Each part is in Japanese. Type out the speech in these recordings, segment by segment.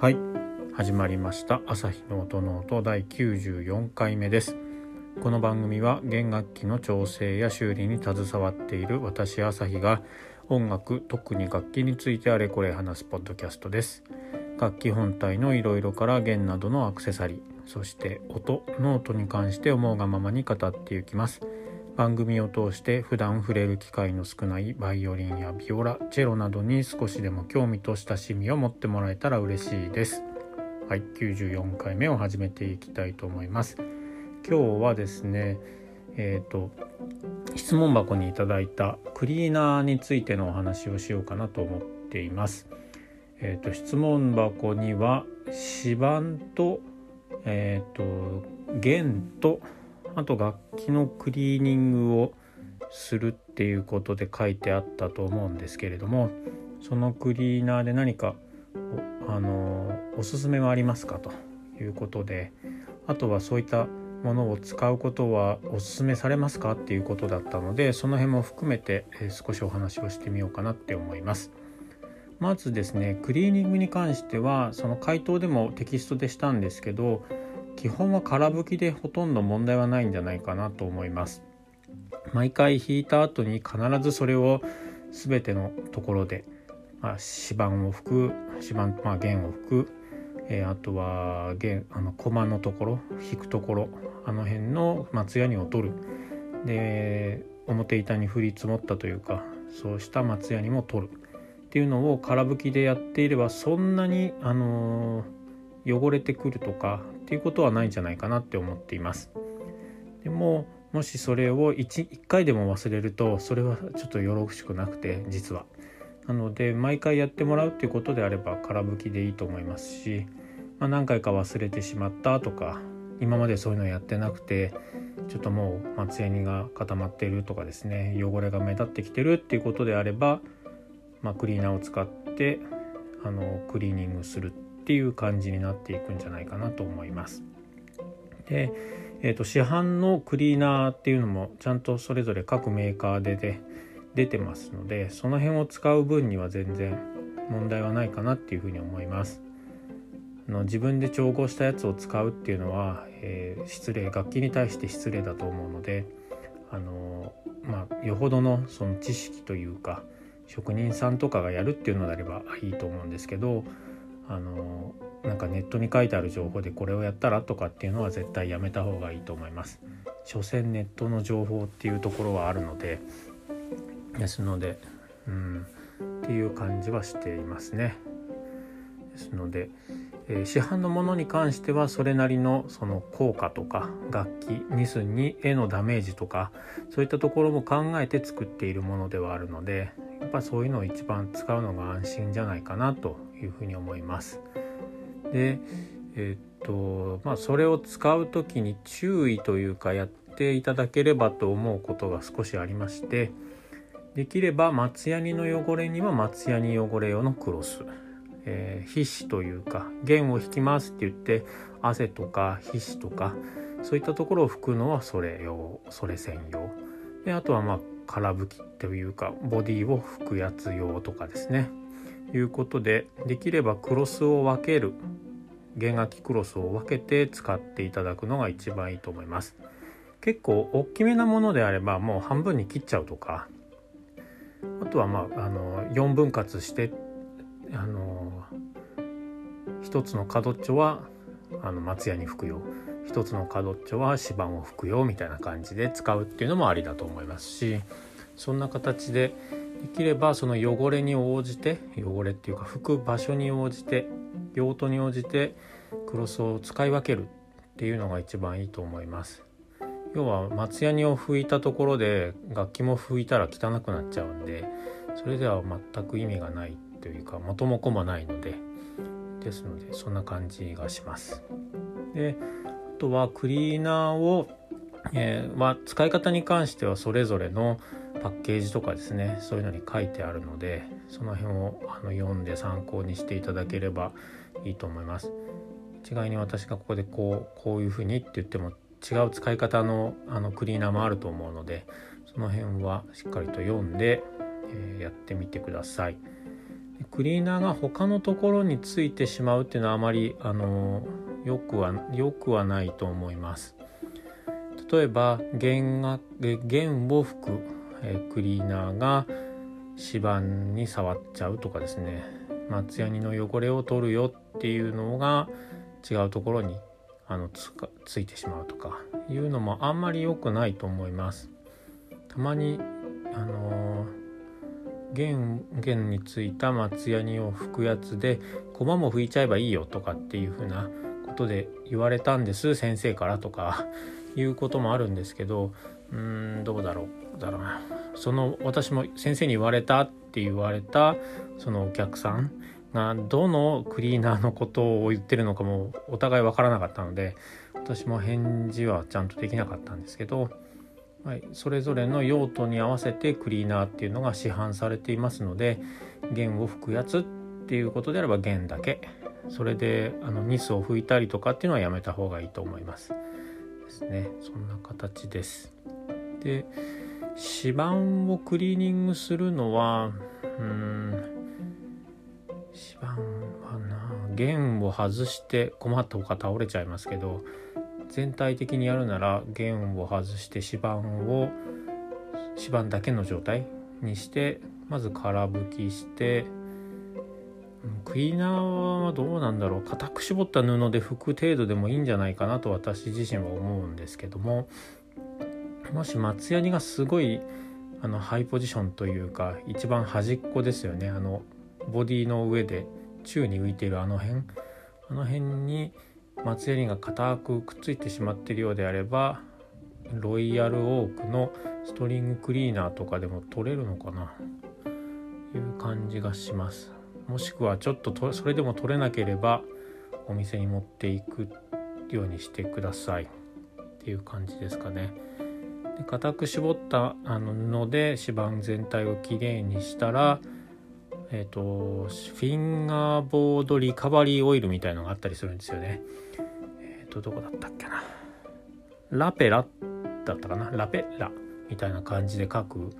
はい。始まりました。朝日の音の音。第94回目です。この番組は弦楽器の調整や修理に携わっている私朝日が音楽特に楽器についてあれこれ話すポッドキャストです。楽器本体のいろいろから弦などのアクセサリーそして音ノートに関して思うがままに語っていきます。番組を通して普段触れる機会の少ないバイオリンやビオラチェロなどに少しでも興味と親しみを持ってもらえたら嬉しいです。はい94回目を始めていきたいと思います。今日はですねえっ、ー、と質問箱にいただいたクリーナーについてのお話をしようかなと思っています。えっ、ー、と質問箱には指板とえっ、ー、と弦とあと楽器のクリーニングをするっていうことで書いてあったと思うんですけれどもそのクリーナーで何かあのおすすめはありますかということであとはそういったものを使うことはおすすめされますかっていうことだったのでその辺も含めて少しお話をしてみようかなって思います。まずですねクリーニングに関してはその回答でもテキストでしたんですけど基本は空拭きでほとんど問題はないんじゃないかなと思います。毎回引いた後に必ずそれを全てのところで、まあ、指板を拭く指板、まあ、弦を拭く、えー、あとは弦あの駒のところ引くところあの辺の松ヤニを取る。で表板に降り積もったというかそうした松ヤニも取る。っていうのを空拭きでやっていればそんなにあのー、汚れてくるとかっていうことはないんじゃないかなって思っています。でももしそれを 1, 1回でも忘れるとそれはちょっとよろしくなくて実は。なので毎回やってもらうっていうことであれば空拭きでいいと思いますし、まあ、何回か忘れてしまったとか今までそういうのやってなくてちょっともう松ヤニが固まってるとかですね汚れが目立ってきてるっていうことであれば、まあ、クリーナーを使ってあのクリーニングするっていう感じになっていくんじゃないかなと思います。で、えーと、市販のクリーナーっていうのもちゃんとそれぞれ各メーカーでで出てますのでその辺を使う分には全然問題はないかなっていうふうに思います。あの自分で調合したやつを使うっていうのは、えー、失礼楽器に対して失礼だと思うのであのまあよほどのその知識というか職人さんとかがやるっていうのであればいいと思うんですけどあのなんかネットに書いてある情報でこれをやったらとかっていうのは絶対やめた方がいいと思います。所詮ネットの情報っていうところはあるのでですのでうんっていう感じはしていますね。ですので、えー、市販のものに関してはそれなりのその効果とか楽器ミスにへのダメージとかそういったところも考えて作っているものではあるのでやっぱそういうのを一番使うのが安心じゃないかなというふうに思います。でえっとまあそれを使う時に注意というかやっていただければと思うことが少しありましてできれば松ヤニの汚れには松ヤニ汚れ用のクロス、えー、皮脂というか弦を引きますって言って汗とか皮脂とかそういったところを拭くのはそれ用それ専用であとはまあ空拭きというかボディを拭くやつ用とかですねいうことでできればクロスを分ける。弦楽器クロスを分けて使っていただくのが一番いいと思います。結構大きめなものであればもう半分に切っちゃうとか。あとはまああの4分割してあの一つの角っちょはあの松屋に吹くよ。一つの角っちょは指板を吹くよみたいな感じで使うっていうのもありだと思いますしそんな形でできればその汚れに応じて汚れっていうか拭く場所に応じて用途に応じてクロスを使い分けるっていうのが一番いいと思います。要は松ヤニを拭いたところで楽器も拭いたら汚くなっちゃうんでそれでは全く意味がないというか元も子もないのでですのでそんな感じがします。であとはクリーナーを、えーまあ、使い方に関してはそれぞれのパッケージとかですねそういうのに書いてあるのでその辺をあの読んで参考にしていただければいいと思います。一概に私がここでこうこういうふうにって言っても違う使い方のあのクリーナーもあると思うのでその辺はしっかりと読んで、えー、やってみてください。クリーナーが他のところについてしまうっていうのはあまりあのよくはよくはないと思います例えば弦が弦を吹く、えクリーナーが指板に触っちゃうとかですね。松ヤニの汚れを取るよっていうのが違うところにあのつかついてしまうとか。いうのもあんまり良くないと思います。たまにあの弦弦についた松ヤニを拭くやつで駒も拭いちゃえばいいよとかっていう風なことで言われたんです先生からとか。いうこともあるんですけどうーんどうだろう。だろうな。その私も先生に言われたって言われたそのお客さんがどのクリーナーのことを言ってるのかもお互い分からなかったので私も返事はちゃんとできなかったんですけど、はい、それぞれの用途に合わせてクリーナーっていうのが市販されていますので弦を吹くやつっていうことであれば弦だけ。それであのニスを拭いたりとかっていうのはやめた方がいいと思います。ですね。そんな形です。で指板をクリーニングするのはうん指板はな弦を外して困ったほか倒れちゃいますけど全体的にやるなら弦を外して指板を指板だけの状態にしてまず空拭きしてクリーナーはどうなんだろう。固く絞った布で拭く程度でもいいんじゃないかなと私自身は思うんですけどももし松ヤニがすごいあのハイポジションというか一番端っこですよね。あのボディの上で宙に浮いているあの辺。あの辺に松ヤニが固くくっついてしまっているようであればロイヤルオークのストリングクリーナーとかでも取れるのかな。いう感じがします。もしくはちょっとそれでも取れなければお店に持っていくようにしてください。っていう感じですかね。で固く絞ったあの布で指板全体をきれいにしたら、えーと、フィンガーボードリカバリーオイルみたいのがあったりするんですよね。えっ、ー、とどこだったっけなラペラだったかなラペラみたいな感じで書く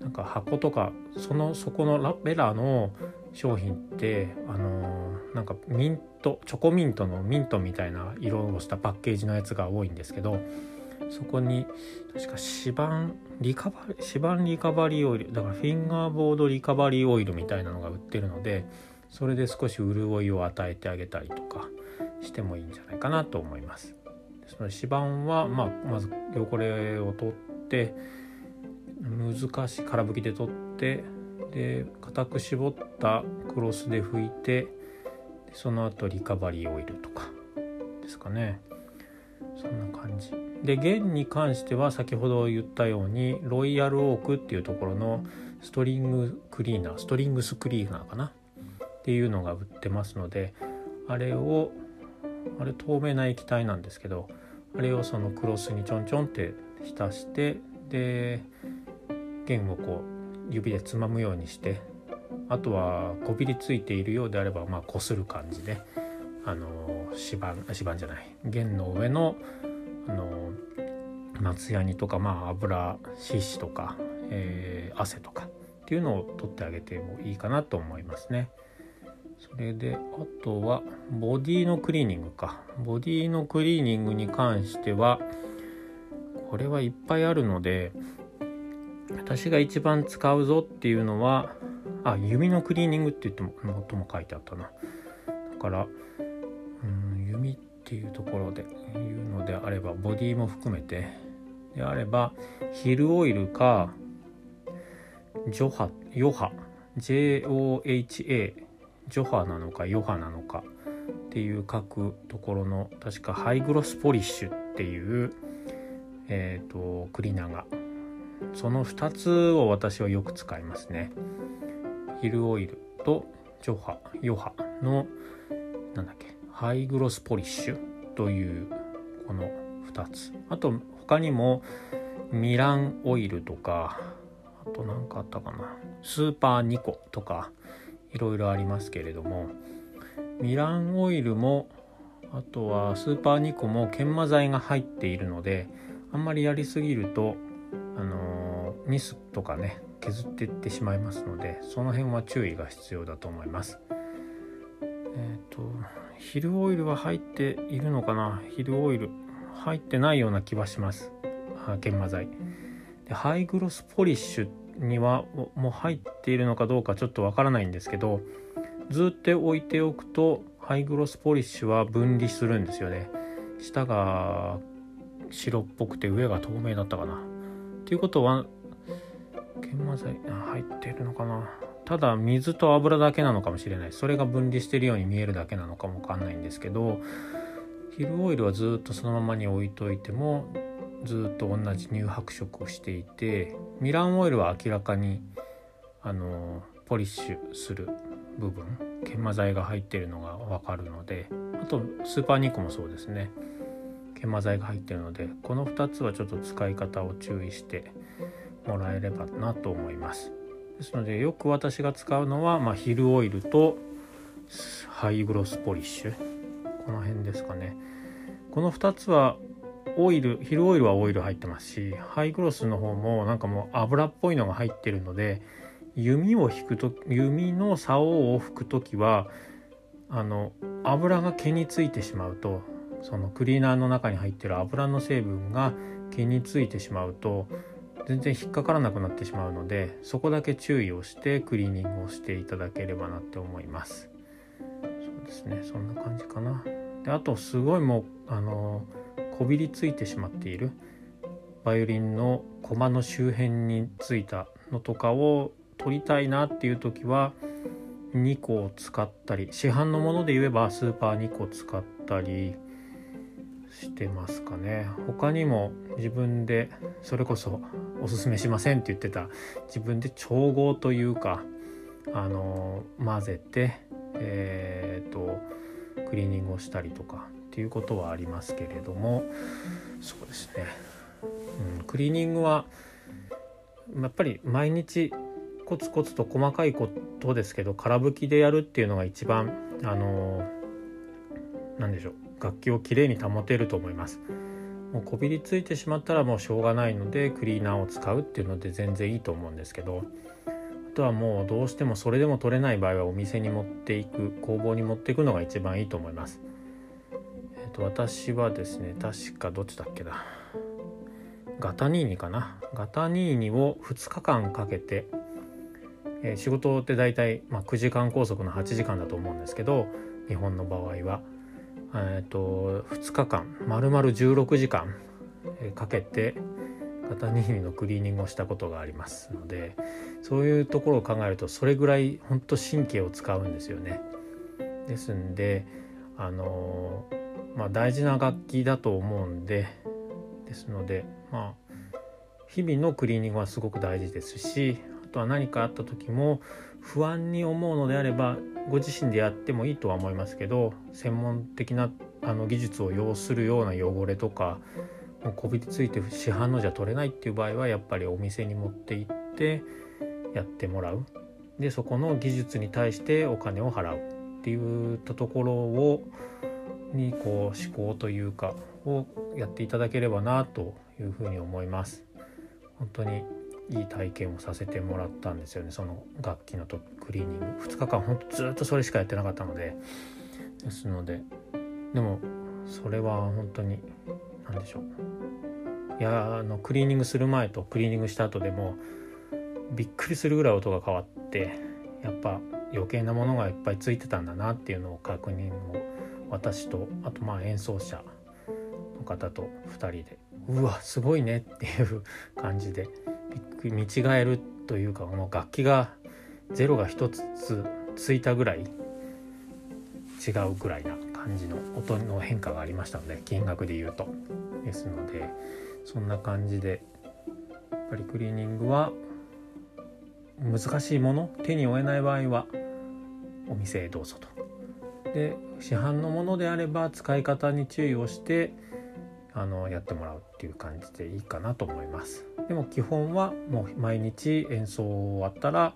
なんか箱とかそのそこのラペラの商品ってあのー、なんかミントチョコミントのミントみたいな色をしたパッケージのやつが多いんですけどそこに確か指板リカバリ指板リカバリーオイルだからフィンガーボードリカバリーオイルみたいなのが売ってるのでそれで少し潤いを与えてあげたりとかしてもいいんじゃないかなと思います。その指板は、まあ、まず汚れを取って難しい空拭きで取ってで固く絞ったクロスで拭いてその後リカバリーオイルとかですかねそんな感じで弦に関しては先ほど言ったようにロイヤルオークっていうところのストリングクリーナーストリングスクリーナーかな？っていうのが売ってますのであれをあれ透明な液体なんですけどあれをそのクロスにちょんちょんって浸してで弦をこう指でつまむようにしてあとはこびりついているようであればまあこする感じであの指板指板じゃない弦の上のあの松ヤニとかまあ油脂質とか、えー、汗とかっていうのを取ってあげてもいいかなと思いますね。それであとはボディのクリーニングかボディのクリーニングに関してはこれはいっぱいあるので私が一番使うぞっていうのはあ弓のクリーニングって言ってもとも書いてあったなだからうん弓っていうところで言うのであればボディも含めてであればヒルオイルかジョハヨハ JOHA ジョハなのかヨハなのかっていう書くところの確かハイグロスポリッシュっていう、えーと、クリーナーがその2つを私はよく使いますね。ヒルオイルとジョハヨハのなんだっけハイグロスポリッシュというこの2つ。あと他にもミランオイルとかあと何かあったかな。スーパーニコとかいろいろありますけれどもミランオイルもあとはスーパーニコも研磨剤が入っているのであんまりやりすぎるとあのニスとかね削っていってしまいますのでその辺は注意が必要だと思います。えっ、ー、とヒルオイルは入っているのかな？ヒルオイル入ってないような気はします。研磨剤。でハイグロスポリッシュにはもう入っているのかどうかちょっとわからないんですけどずっと置いておくとハイグロスポリッシュは分離するんですよね。下が白っぽくて上が透明だったかな。っていうことは研磨剤入ってるのかな？ただ水と油だけなのかもしれない。それが分離してるように見えるだけなのかもわかんないんですけどヒルオイルはずっとそのままに置いといてもずっと同じ乳白色をしていてミランオイルは明らかにあのポリッシュする部分研磨剤が入ってるのが分かるのであとスーパーニコもそうですね。研磨剤が入ってるのでこの2つはちょっと使い方を注意してもらえればなと思います。ですのでよく私が使うのは、まあ、ヒルオイルとハイグロスポリッシュ。この辺ですかね。この2つはオイルヒルオイルはオイル入ってますしハイグロスの方もなんかもう油っぽいのが入ってるので弓を引くと弓の竿を吹く時はあの油が毛についてしまうとそのクリーナーの中に入ってる油の成分が毛についてしまうと全然引っかからなくなってしまうのでそこだけ注意をしてクリーニングをしていただければなって思います。そうですね。そんな感じかな。であとすごいもうあのこびりついてしまっているバイオリンのコマの周辺についたのとかを取りたいなっていう時は2個を使ったり市販のもので言えばスーパー2個使ったりしてますかね。他にも自分でそれこそおすすめしませんって言ってた自分で調合というかあの混ぜてえっ、ー、とクリーニングをしたりとかっていうことはありますけれどもそうですね、うん、クリーニングはやっぱり毎日コツコツと細かいことですけど空拭きでやるっていうのが一番あの何でしょう楽器をきれいに保てると思います。もうこびりついてしまったらもうしょうがないのでクリーナーを使うっていうので全然いいと思うんですけどあとはもうどうしてもそれでも取れない場合はお店に持っていく工房に持っていくのが一番いいと思います。えっ、ー、と私はですね確かどっちだっけな。ガタニーニかな。ガタニーニを2日間かけてえー、仕事って大体、まあ、9時間拘束の8時間だと思うんですけど日本の場合は、えーと、2日間丸々16時間、かけて肩握りのクリーニングをしたことがありますのでそういうところを考えるとそれぐらい本当神経を使うんですよね。ですんであのまあ大事な楽器だと思うんでですのでまあ日々のクリーニングはすごく大事ですしあとは何かあった時も不安に思うのであればご自身でやってもいいとは思いますけど専門的なあの技術を要するような汚れとかもうこびりついて市販のじゃ取れないっていう場合はやっぱりお店に持って行ってやってもらうでそこの技術に対してお金を払うっていったところをにこう思考というかをやっていただければなというふうに思います。本当にいい体験をさせてもらったんですよね。その楽器のとクリーニング。2日間ほんとずっとそれしかやってなかったので。ですのででもそれは本当に何でしょう。いやあのクリーニングする前とクリーニングした後でもびっくりするぐらい音が変わってやっぱ余計なものがいっぱいついてたんだなっていうのを確認を私とあとまあ演奏者の方と2人でうわすごいねっていう感じで見違えるというかもう楽器がゼロが1つついたぐらい違うぐらいな感じの音の変化がありましたので金額で言うと。ですのでそんな感じでやっぱりクリーニングは難しいもの手に負えない場合はお店へどうぞと。で市販のものであれば使い方に注意をしてあのやってもらうっていう感じでいいかなと思いますでも基本はもう毎日演奏終わったら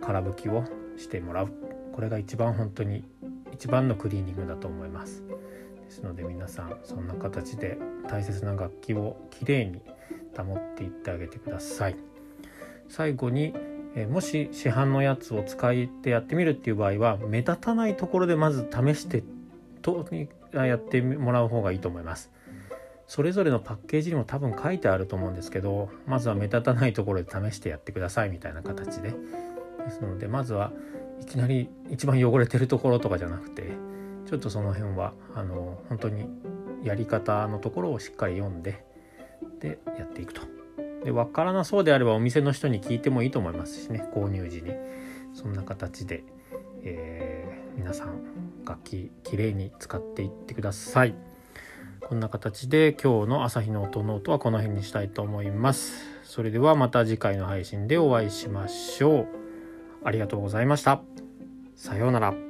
空拭きをしてもらう。これが一番本当に一番のクリーニングだと思います。ですので皆さんそんな形で大切な楽器をきれいに保っていってあげてください。最後にえもし市販のやつを使ってやってみるっていう場合は目立たないところでまず試してとやってもらう方がいいと思います。それぞれのパッケージにも多分書いてあると思うんですけどまずは目立たないところで試してやってくださいみたいな形で。ですのでまずはいきなり一番汚れてるところとかじゃなくてちょっとその辺はあの本当にやり方のところをしっかり読んででやっていくと。で分からなそうであればお店の人に聞いてもいいと思いますしね。購入時に。そんな形で、えー、皆さん楽器きれいに使っていってください。こんな形で今日の朝日の音ノートはこの辺にしたいと思います。それではまた次回の配信でお会いしましょう。ありがとうございました。さようなら。